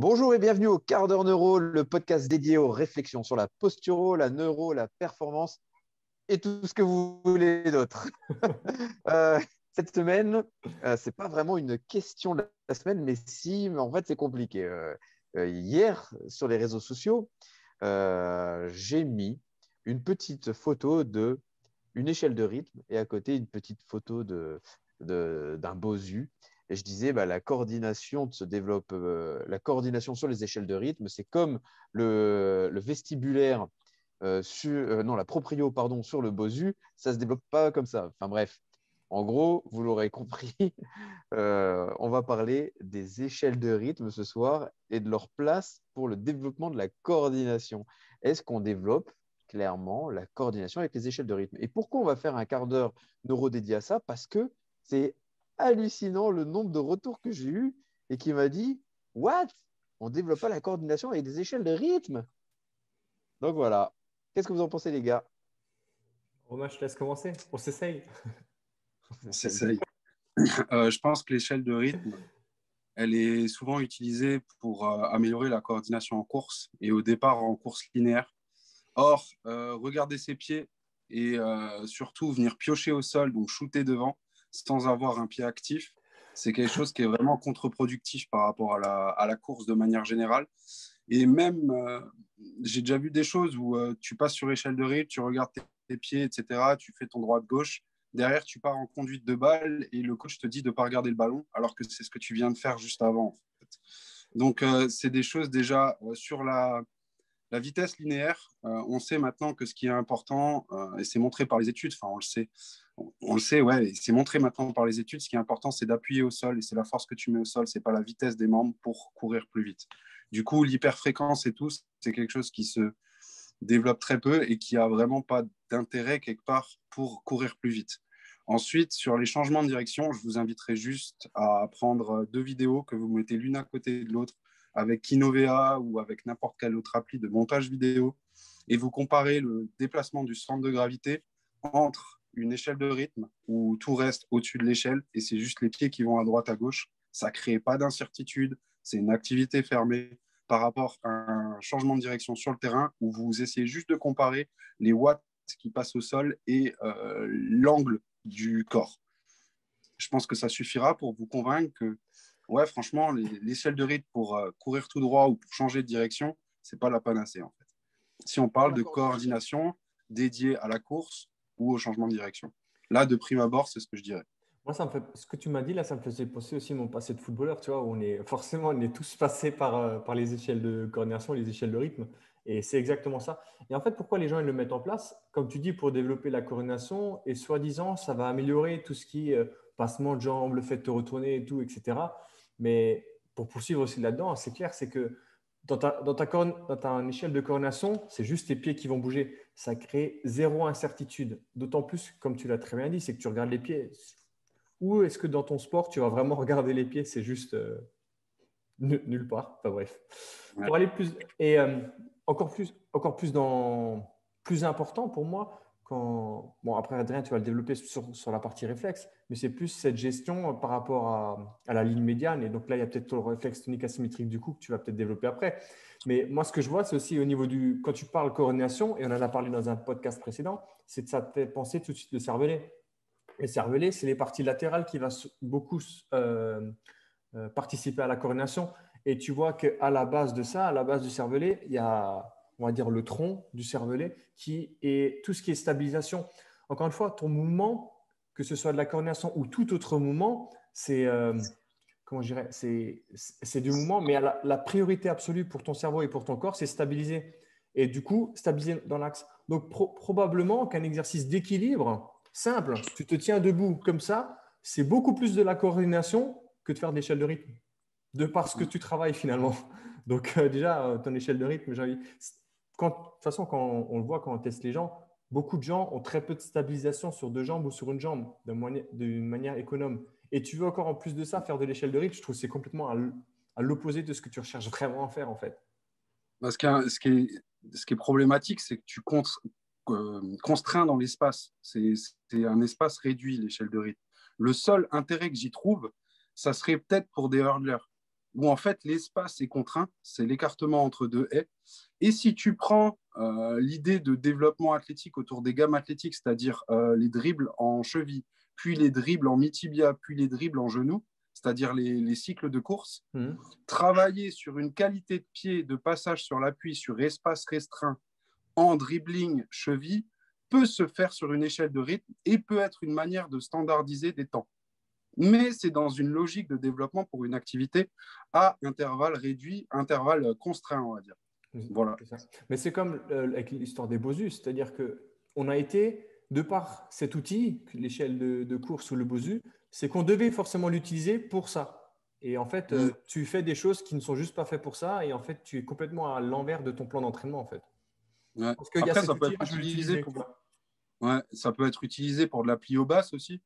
Bonjour et bienvenue au quart d'heure neuro, le podcast dédié aux réflexions sur la posturo, la neuro, la performance et tout ce que vous voulez d'autre. Euh, cette semaine, euh, ce n'est pas vraiment une question de la semaine, mais si, mais en fait, c'est compliqué. Euh, hier, sur les réseaux sociaux, j'ai mis une petite photo de une échelle de rythme et à côté une petite photo de, d'un bosu et je disais, bah, la coordination se développe, euh, la coordination sur les échelles de rythme, c'est comme le, vestibulaire euh, sur, euh, non, la proprio, pardon, sur le bosu, ça ne se développe pas comme ça. Enfin bref, en gros, vous l'aurez compris, on va parler des échelles de rythme ce soir et de leur place pour le développement de la coordination. Est-ce qu'on développe clairement la coordination avec les échelles de rythme? Et pourquoi on va faire un quart d'heure neuro dédié à ça? Parce que c'est hallucinant le nombre de retours que j'ai eu et qui m'a dit What? On ne développe pas la coordination avec des échelles de rythme Donc voilà. Qu'est-ce que vous en pensez, les gars? Romain, je te laisse commencer. On s'essaye. On s'essaye. Euh, je pense que l'échelle de rythme, elle est souvent utilisée pour euh, améliorer la coordination en course et au départ en course linéaire. Or, euh, regarder ses pieds et surtout venir piocher au sol, donc shooter devant, sans avoir un pied actif, c'est quelque chose qui est vraiment contre-productif par rapport à la, course de manière générale. Et même, euh, j'ai déjà vu des choses où euh, tu passes sur échelle de rythme, tu regardes tes, pieds, etc., tu fais ton droit-gauche. Derrière, tu pars en conduite de balle et le coach te dit de ne pas regarder le ballon, alors que c'est ce que tu viens de faire juste avant. Donc, euh, c'est des choses déjà sur la, la vitesse linéaire, euh, on sait maintenant que ce qui est important, euh, et c'est montré par les études, enfin on le sait, on, le sait, ouais, c'est montré maintenant par les études, ce qui est important c'est d'appuyer au sol, et c'est la force que tu mets au sol, c'est pas la vitesse des membres pour courir plus vite. Du coup, l'hyperfréquence et tout, c'est quelque chose qui se développe très peu et qui a vraiment pas d'intérêt quelque part pour courir plus vite. Ensuite, sur les changements de direction, je vous inviterai juste à prendre deux vidéos que vous mettez l'une à côté de l'autre avec Kinovea ou avec n'importe quelle autre appli de montage vidéo et vous comparez le déplacement du centre de gravité entre une échelle de rythme où tout reste au-dessus de l'échelle et c'est juste les pieds qui vont à droite à gauche. Ça ne crée pas d'incertitude, c'est une activité fermée par rapport à un changement de direction sur le terrain où vous essayez juste de comparer les watts qui passent au sol et euh, l'angle du corps. Je pense que ça suffira pour vous convaincre que ouais, franchement, l'échelle de rythme pour euh, courir tout droit ou pour changer de direction, c'est pas la panacée en fait. Si on parle de coordination dédiée à la course ou au changement de direction. Là, de prime abord, c'est ce que je dirais. Moi, ça me fait, ce que tu m'as dit là, ça me faisait penser aussi mon passé de footballeur, tu vois, où on est forcément, on est tous passés par, euh, par les échelles de coordination, les échelles de rythme. Et c'est exactement ça. Et en fait, pourquoi les gens ils le mettent en place? Comme tu dis, pour développer la coordination, et soi-disant, ça va améliorer tout ce qui est euh, passement de jambes, le fait de te retourner et tout, etc. Mais pour poursuivre aussi là-dedans, c'est clair, c'est que dans ta, dans, ta dans ta échelle de coordination, c'est juste tes pieds qui vont bouger. Ça crée zéro incertitude. D'autant plus, comme tu l'as très bien dit, c'est que tu regardes les pieds. Ou est-ce que dans ton sport, tu vas vraiment regarder les pieds? C'est juste euh, nulle part. Enfin bref. Pour aller plus et euh, encore plus, encore plus dans plus important pour moi, Bon, après, Adrien, tu vas le développer sur, la partie réflexe, mais c'est plus cette gestion par rapport à, la ligne médiane. Et donc là, il y a peut-être le réflexe tonique asymétrique du coup que tu vas peut-être développer après. Mais moi, ce que je vois, c'est aussi au niveau du. Quand tu parles coordination, et on en a parlé dans un podcast précédent, c'est que ça te fait penser tout de suite le cervelet. Le cervelet, c'est les parties latérales qui vont beaucoup euh, euh, participer à la coordination. Et tu vois qu'à la base de ça, à la base du cervelet, il y a on va dire le tronc du cervelet, qui est tout ce qui est stabilisation. Encore une fois, ton mouvement, que ce soit de la coordination ou tout autre mouvement, c'est euh, comment je c'est du mouvement, mais la, priorité absolue pour ton cerveau et pour ton corps, c'est stabiliser. Et du coup, stabiliser dans l'axe. Donc probablement qu'un exercice d'équilibre simple, tu te tiens debout comme ça, c'est beaucoup plus de la coordination que de faire des échelles de rythme, de parce que tu travailles finalement. Donc euh, déjà, euh, ton échelle de rythme, de toute façon, quand on, le voit quand on teste les gens, beaucoup de gens ont très peu de stabilisation sur deux jambes ou sur une jambe d'une manière économe. Et tu veux encore en plus de ça faire de l'échelle de rythme, je trouve que c'est complètement à l'opposé de ce que tu recherches vraiment à faire en fait. Ce, qui est, ce qui est problématique, c'est que tu euh, constrains dans l'espace. C'est un espace réduit, l'échelle de rythme. Le seul intérêt que j'y trouve, ça serait peut-être pour des hurdlers. Où en fait l'espace est contraint, c'est l'écartement entre deux haies. Et si tu prends euh, l'idée de développement athlétique autour des gammes athlétiques, c'est-à-dire euh, les dribbles en cheville, puis les dribbles en mi-tibia, puis les dribbles en genou, c'est-à-dire les, cycles de course, mmh. travailler sur une qualité de pied de passage sur l'appui sur espace restreint en dribbling cheville peut se faire sur une échelle de rythme et peut être une manière de standardiser des temps mais c'est dans une logique de développement pour une activité à intervalle réduit, intervalle contraint, on va dire. Voilà. Mais c'est comme euh, avec l'histoire des Bosus, c'est-à-dire qu'on a été, de par cet outil, l'échelle de, course ou le Bosu, c'est qu'on devait forcément l'utiliser pour ça. Et en fait, euh, mm. tu fais des choses qui ne sont juste pas faites pour ça, et en fait, tu es complètement à l'envers de ton plan d'entraînement, en fait. Parce qu'il y a ça peut être utilisé pour... Ouais, ça peut être utilisé pour de la plie au basse aussi.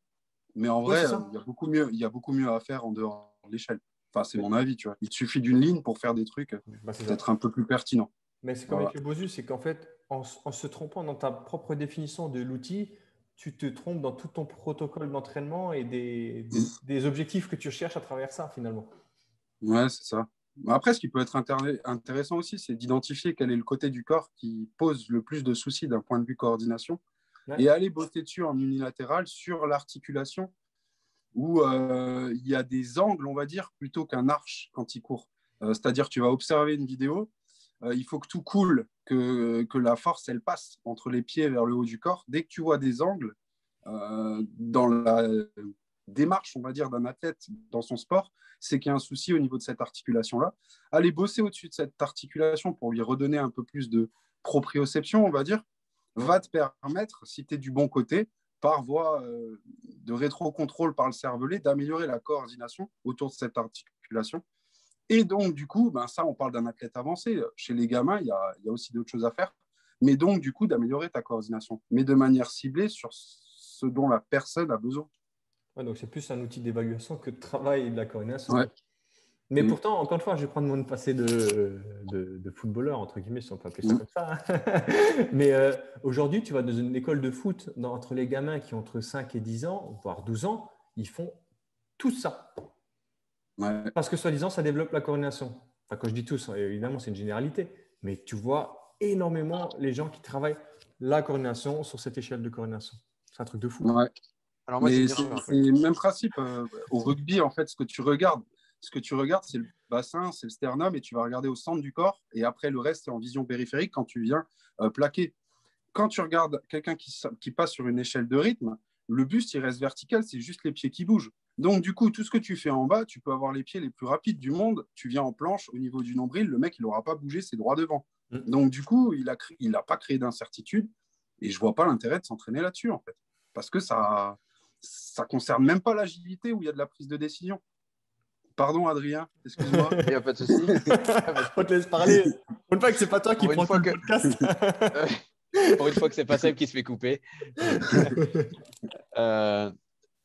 Mais en vrai, il y, a beaucoup mieux, il y a beaucoup mieux à faire en dehors de l'échelle. Enfin, c'est mon avis, tu vois. Il suffit d'une ligne pour faire des trucs bah, peut-être un peu plus pertinents. Mais c'est comme avec le Bosu, c'est qu'en fait, en, se trompant dans ta propre définition de l'outil, tu te trompes dans tout ton protocole d'entraînement et des, des, mm. objectifs que tu cherches à travers ça, finalement. Ouais, c'est ça. Après, ce qui peut être intéressant aussi, c'est d'identifier quel est le côté du corps qui pose le plus de soucis d'un point de vue coordination et aller bosser dessus en unilatéral sur l'articulation où euh, il y a des angles, on va dire, plutôt qu'un arche quand il court. Euh, c'est-à-dire, tu vas observer une vidéo, euh, il faut que tout coule, que, que, la force, elle passe entre les pieds vers le haut du corps. Dès que tu vois des angles dans la démarche, on va dire, d'un athlète dans son sport, c'est qu'il y a un souci au niveau de cette articulation-là. Aller bosser au-dessus de cette articulation pour lui redonner un peu plus de proprioception, on va dire, va te permettre, si tu es du bon côté, par voie euh, de rétro-contrôle par le cervelet, d'améliorer la coordination autour de cette articulation. Et donc, du coup, ben, ça, on parle d'un athlète avancé. Chez les gamins, il y a, y a, aussi d'autres choses à faire. Mais donc, du coup, d'améliorer ta coordination, mais de manière ciblée sur ce dont la personne a besoin. donc, c'est plus un outil d'évaluation que de travail de la coordination. Mais mm. pourtant, encore une fois, je vais prendre mon passé de, de, footballeur, entre guillemets, si on peut appeler ça mm. comme ça. Hein. Mais euh, aujourd'hui, tu vas dans une école de foot, entre les gamins qui ont entre 5 et 10 ans, voire 12 ans, ils font tout ça. Parce que soi-disant, ça développe la coordination. Enfin, quand je dis tous, évidemment, c'est une généralité. Mais tu vois énormément les gens qui travaillent la coordination sur cette échelle de coordination. C'est un truc de fou. Alors moi, c'est le même principe. Euh, au rugby, en fait, ce que tu regardes, ce que tu regardes, c'est le bassin, c'est le sternum, et tu vas regarder au centre du corps, et après le reste, c'est en vision périphérique quand tu viens euh, plaquer. Quand tu regardes quelqu'un qui, qui, passe sur une échelle de rythme, le buste, il reste vertical, c'est juste les pieds qui bougent. Donc, du coup, tout ce que tu fais en bas, tu peux avoir les pieds les plus rapides du monde. Tu viens en planche au niveau du nombril, le mec, il n'aura pas bougé, c'est droit devant. Mm. Donc, du coup, il n'a il a pas créé d'incertitude. Et je vois pas l'intérêt de s'entraîner là-dessus, en fait. Parce que ça ça concerne même pas l'agilité où il y a de la prise de décision. Pardon, Adrien, excuse-moi. Il n'y a pas de souci. On te laisse parler. Pour une fois que c'est pas toi qui prends le podcast. Pour une fois que c'est pas Seb qui se fait couper. Euh,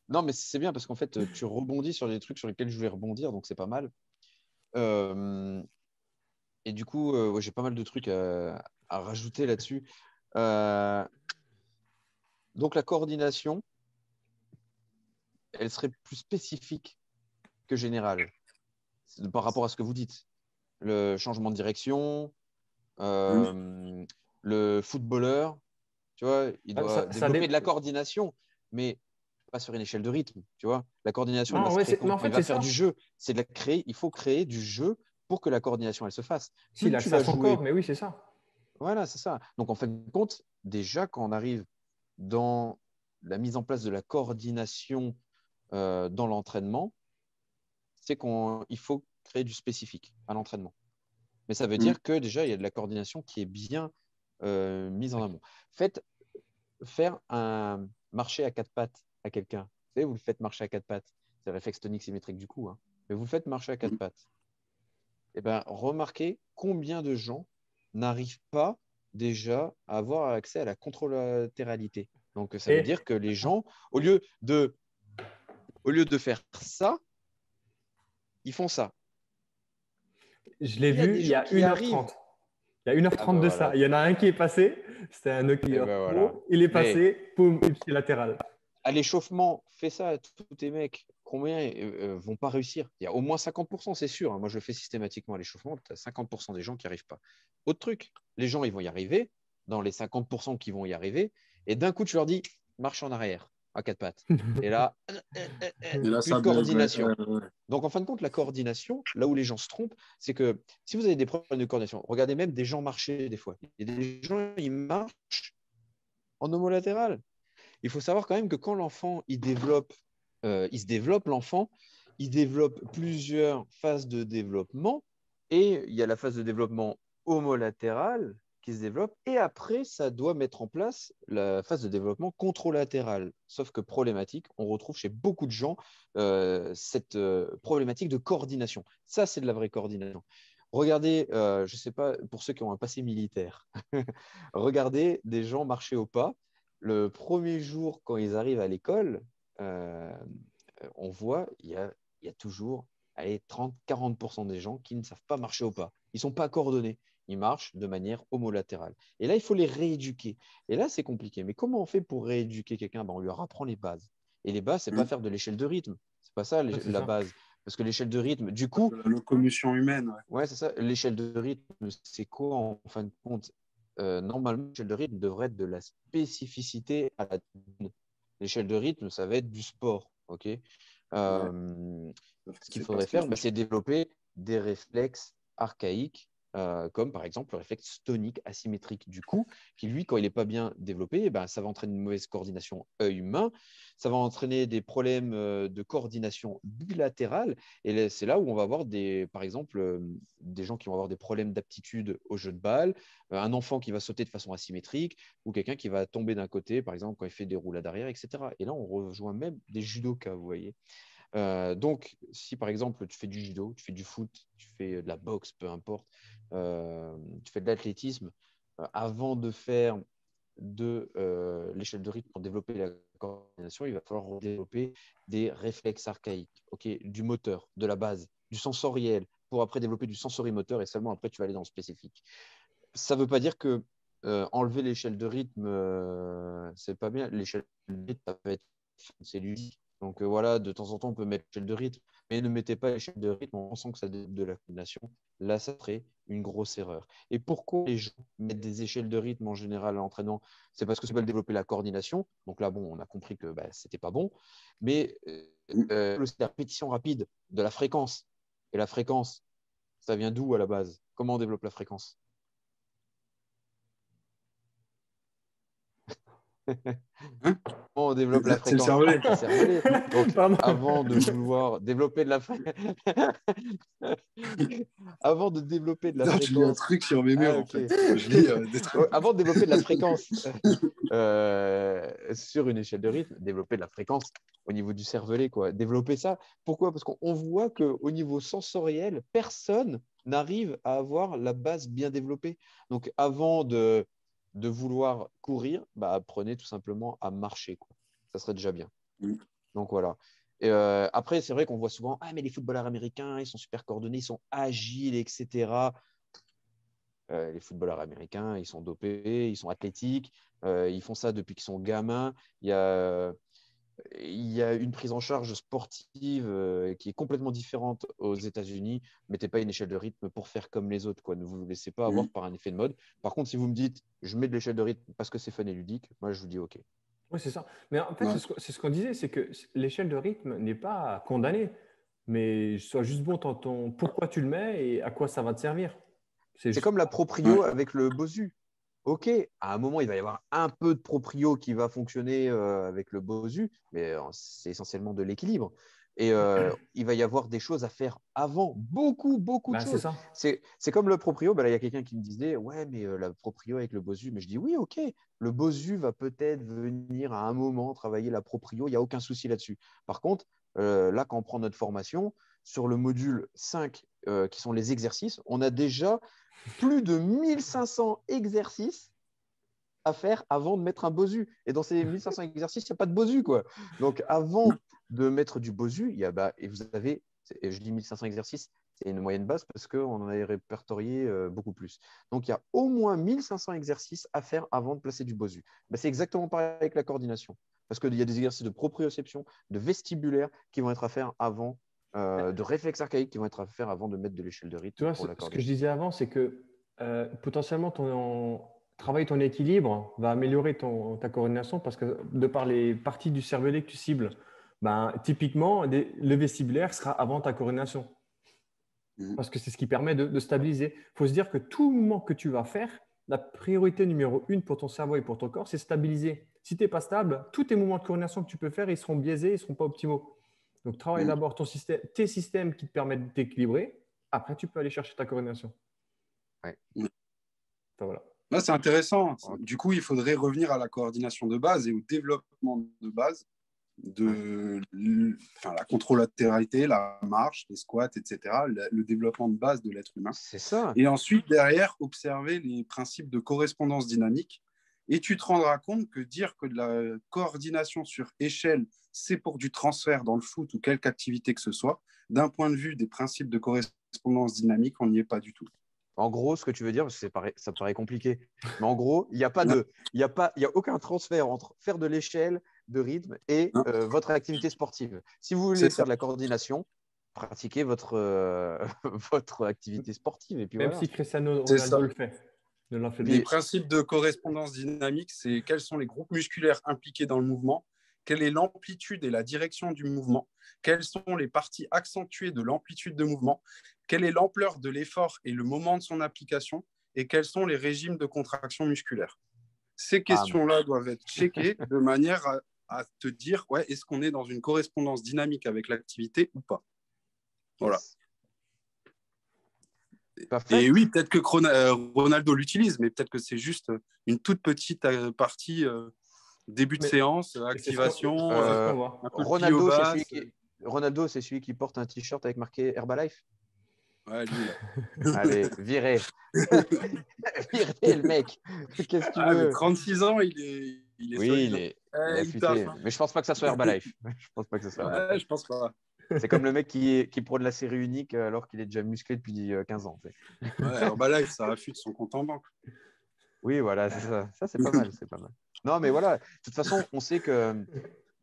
non, mais c'est bien parce qu'en fait, tu rebondis sur des trucs sur lesquels je voulais rebondir, donc c'est pas mal. Euh, et du coup, euh, j'ai pas mal de trucs à, à rajouter là-dessus. donc la coordination, elle serait plus spécifique général par rapport à ce que vous dites. Le changement de direction, euh, le footballeur, tu vois, il ah, doit développer de la coordination, mais pas sur une échelle de rythme, tu vois. La coordination, il va, faire du jeu. C'est de la créer. Il faut créer du jeu pour que la coordination elle se fasse. Si la tu jouer... mais oui, c'est ça. Voilà, c'est ça. Donc en fait, compte, déjà quand on arrive dans la mise en place de la coordination euh, dans l'entraînement, c'est qu'il faut créer du spécifique à l'entraînement. Mais ça veut mm. dire que déjà, il y a de la coordination qui est bien euh, mise en amont. Faites faire un marché à quatre pattes à quelqu'un. Vous savez, vous le faites marcher à quatre pattes. C'est le réflexe tonique symétrique du coup. Hein. Mais vous le faites marcher à quatre mm. pattes. Eh ben, remarquez combien de gens n'arrivent pas déjà à avoir accès à la contrôlatéralité. Donc, ça veut dire que les gens, au lieu de, au lieu de faire ça, ils font ça. Je l'ai vu il y a 1h30. Il y a 1h30 ah bah de ça. Il y en a un qui est passé, c'était un Nokia. Bah il est passé, poum, latéral. À l'échauffement, fais ça à tous tes mecs. combien ne vont pas réussir? Il y a au moins 50%, c'est sûr. Hein. Moi, je le fais systématiquement à l'échauffement. Tu as 50% des gens qui n'y arrivent pas. Autre truc, les gens, ils vont y arriver. Dans les 50% qui vont y arriver, et d'un coup, tu leur dis, marche en arrière à quatre pattes. Et là, plus coordination. Donc, en fin de compte, la coordination, là où les gens se trompent, c'est que si vous avez des problèmes de coordination, regardez même des gens marcher des fois. Il y a des gens, ils marchent en homolatéral. Il faut savoir quand même que quand l'enfant, il développe, euh, il se développe, l'enfant, il développe plusieurs phases de développement. Et il y a la phase de développement homolatérale, qui se développe. Et après, ça doit mettre en place la phase de développement contralatéral. Sauf que problématique, on retrouve chez beaucoup de gens euh, cette euh, problématique de coordination. Ça, c'est de la vraie coordination. Regardez, euh, je ne sais pas, pour ceux qui ont un passé militaire, regardez des gens marcher au pas. Le premier jour, quand ils arrivent à l'école, on voit, il y a, y a toujours 30-40% des gens qui ne savent pas marcher au pas. Ils ne sont pas coordonnés ils marchent de manière homolatérale. Et là, il faut les rééduquer. Et là, c'est compliqué. Mais comment on fait pour rééduquer quelqu'un? Ben, On lui apprend les bases. Et les bases, c'est pas mm. faire de l'échelle de rythme. C'est pas ça la base. Parce que l'échelle de rythme, du coup. La locomotion humaine. Ouais, c'est ça. L'échelle de rythme, c'est quoi en fin de compte? Euh, Normalement, l'échelle de rythme devrait être de la spécificité à la. L'échelle de rythme, ça va être du sport. OK? Euh, Ce qu'il faudrait faire, ben, c'est développer des réflexes archaïques euh, comme par exemple le réflexe tonique asymétrique du cou, qui lui, quand il n'est pas bien développé, eh ben, ça va entraîner une mauvaise coordination œil-main, ça va entraîner des problèmes euh, de coordination bilatérale, et c'est là où on va avoir des, par exemple, euh, des gens qui vont avoir des problèmes d'aptitude au jeu de balle, un enfant qui va sauter de façon asymétrique, ou quelqu'un qui va tomber d'un côté, par exemple, quand il fait des roulades arrière, etc. Et là, on rejoint même des judokas, vous voyez. Donc, si par exemple tu fais du judo, tu fais du foot, tu fais de la boxe, peu importe, euh, tu fais de l'athlétisme, euh, avant de faire de euh, l'échelle de rythme pour développer la coordination, il va falloir développer des réflexes archaïques, du moteur, de la base, du sensoriel, pour après développer du sensorimoteur et seulement après tu vas aller dans le spécifique. Ça ne veut pas dire que enlever l'échelle de rythme, c'est pas bien. L'échelle de rythme, ça peut être c'est ludique. Donc voilà, de temps en temps, on peut mettre l'échelle de rythme, mais ne mettez pas l'échelle de rythme en pensant que ça donne de la coordination. Là, ça serait une grosse erreur. Et pourquoi les gens mettent des échelles de rythme en général à l'entraînement? C'est parce que ça veut développer la coordination. Donc là, bon, on a compris que bah, ce n'était pas bon. Mais euh, euh la répétition rapide de la fréquence. Et la fréquence, ça vient d'où à la base? Comment on développe la fréquence? Hein on développe la fréquence. Donc, avant de vouloir développer de la fréquence. avant de développer de la fréquence. un truc sur mes murs, ah, en fait. Euh, avant de développer de la fréquence euh, sur une échelle de rythme, développer de la fréquence au niveau du cervelet, quoi. Développer ça. Pourquoi? Parce qu'on voit qu'au niveau sensoriel, personne n'arrive à avoir la base bien développée. Donc, avant de de vouloir courir, bah, apprenez tout simplement à marcher. Quoi. Ça serait déjà bien. Donc voilà. Et euh, après, c'est vrai qu'on voit souvent Ah, mais les footballeurs américains, ils sont super coordonnés, ils sont agiles, etc. Euh, les footballeurs américains, ils sont dopés, ils sont athlétiques, euh, ils font ça depuis qu'ils sont gamins. Il y a il y a une prise en charge sportive euh, qui est complètement différente aux États-Unis. Mettez pas une échelle de rythme pour faire comme les autres. Quoi. Ne vous laissez pas avoir mm. par un effet de mode. Par contre, si vous me dites je mets de l'échelle de rythme parce que c'est fun et ludique, moi je vous dis OK. Oui, c'est ça. Mais en fait, c'est ce qu'on disait, c'est que l'échelle de rythme n'est pas condamnée, mais sois juste bon dans ton pourquoi tu le mets et à quoi ça va te servir. C'est comme la proprio avec le Bosu. Ok, à un moment, il va y avoir un peu de proprio qui va fonctionner euh, avec le Bosu, mais euh, c'est essentiellement de l'équilibre. Et euh, il va y avoir des choses à faire avant, beaucoup, beaucoup de bah, choses. C'est comme le proprio. Bah, il y a quelqu'un qui me disait Ouais, mais la proprio avec le Bosu. Mais je dis Oui, ok, le Bosu va peut-être venir à un moment travailler la proprio. Il n'y a aucun souci là-dessus. Par contre, là, quand on prend notre formation, sur le module 5, qui sont les exercices, on a déjà plus de 1500 exercices à faire avant de mettre un Bosu. Et dans ces 1500 exercices, il n'y a pas de Bosu. Quoi. Donc, avant de mettre du Bosu, il y a, bah, et vous avez, et je dis 1500 exercices, c'est une moyenne basse parce qu'on en a répertorié euh, beaucoup plus. Donc, il y a au moins 1500 exercices à faire avant de placer du Bosu. Bah, c'est exactement pareil avec la coordination. parce qu'il y a des exercices de proprioception, de vestibulaire qui vont être à faire avant, euh, de réflexes archaïques qui vont être à faire avant de mettre de l'échelle de rythme. Tu vois, ce, ce que je disais avant, c'est que euh, potentiellement, ton, travailler ton équilibre va améliorer ton, ta coordination parce que de par les parties du cervelet que tu cibles, ben, typiquement, le vestibulaire sera avant ta coordination. Mmh. Parce que c'est ce qui permet de, stabiliser. Il faut se dire que tout mouvement que tu vas faire, la priorité numéro une pour ton cerveau et pour ton corps, c'est stabiliser. Si tu n'es pas stable, tous tes mouvements de coordination que tu peux faire, ils seront biaisés, ils ne seront pas optimaux. Donc, travaille mmh. d'abord ton système, tes systèmes qui te permettent de t'équilibrer. Après, tu peux aller chercher ta coordination. Ouais. voilà. c'est intéressant. Du coup, il faudrait revenir à la coordination de base et au développement de base de enfin, la contrôlatéralité, la marche, les squats, etc., le, développement de base de l'être humain. C'est ça. Et ensuite, derrière, observer les principes de correspondance dynamique. Et tu te rendras compte que dire que de la coordination sur échelle, c'est pour du transfert dans le foot ou quelque activité que ce soit, d'un point de vue des principes de correspondance dynamique, on n'y est pas du tout. En gros, ce que tu veux dire, parce que ça paraît compliqué, mais en gros, il n'y a pas de, il y a pas, il y a aucun transfert entre faire de l'échelle, de rythme et euh, votre activité sportive. Si vous voulez faire de la coordination, pratiquez votre, euh, votre activité sportive. Et puis Même si Cristiano Ronaldo le fait. Les principes de correspondance dynamique, c'est quels sont les groupes musculaires impliqués dans le mouvement, quelle est l'amplitude et la direction du mouvement, quelles sont les parties accentuées de l'amplitude de mouvement, quelle est l'ampleur de l'effort et le moment de son application, et quels sont les régimes de contraction musculaire. Ces ah, questions-là doivent être checkées de manière à à te dire, ouais, est-ce qu'on est dans une correspondance dynamique avec l'activité ou pas? Voilà. Et oui, peut-être que euh, Ronaldo l'utilise, mais peut-être que c'est juste une toute petite euh, partie euh, début de séance, activation. Ronaldo, c'est celui, qui... Ronaldo, c'est celui qui porte un t-shirt avec marqué Herbalife. Ouais, lui, Allez, virez. virez le mec. Qu'est-ce que tu ah, veux? 36 ans, il est, oui, il est, mais je pense pas que ça soit Herbalife. je pense pas que ça soit. Ouais, je pense pas. C'est comme le mec qui, qui prône la série unique euh, alors qu'il est déjà musclé depuis 15 euh, ans. Ouais, Herbalife, ça affûte son compte en banque. Oui, voilà, ça. Ça, c'est pas mal. C'est pas mal. Non, mais voilà. De toute façon, on sait que euh,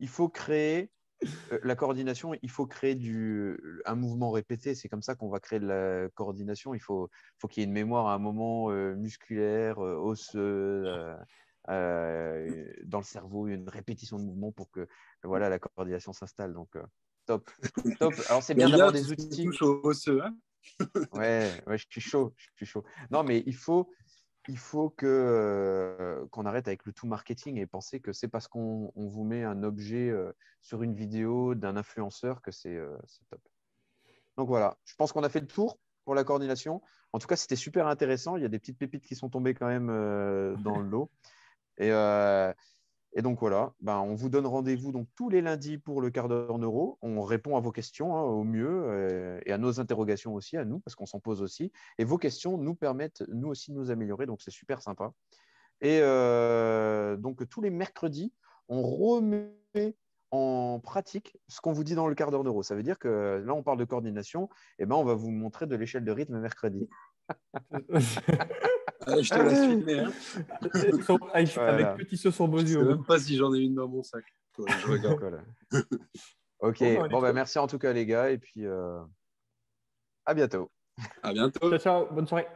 il faut créer la coordination. Il faut créer du, un mouvement répété. C'est comme ça qu'on va créer de la coordination. Il faut, faut qu'il y ait une mémoire à un moment musculaire, osseux euh, dans le cerveau, une répétition de mouvement pour que voilà, la coordination s'installe. Donc, top. top. Alors, c'est bien d'avoir des outils. Hein ouais, ouais, je suis chaud. Je suis chaud. Non, mais il faut, il faut que euh, qu'on arrête avec le tout marketing et penser que c'est parce qu'on vous met un objet sur une vidéo d'un influenceur que c'est top. Donc voilà, je pense qu'on a fait le tour pour la coordination. En tout cas, c'était super intéressant. Il y a des petites pépites qui sont tombées quand même dans le lot. Et, euh, et donc voilà, ben, on vous donne rendez-vous donc tous les lundis pour le quart d'heure neuro. On répond à vos questions hein, au mieux euh, et à nos interrogations aussi, à nous, parce qu'on s'en pose aussi. Et vos questions nous permettent, nous aussi, de nous améliorer. Donc c'est super sympa. Et euh, donc tous les mercredis, on remet en pratique ce qu'on vous dit dans le quart d'heure neuro. Ça veut dire que là, on parle de coordination, et ben, on va vous montrer de l'échelle de rythme mercredi. Ah, je te laisse filmer. Hein. Avec petit sauce sur beau Je ne sais même pas si j'en ai une dans mon sac. je regarde. ok, bon, bah, merci en tout cas les gars et puis euh, à bientôt. À bientôt. Ciao, ciao, bonne soirée.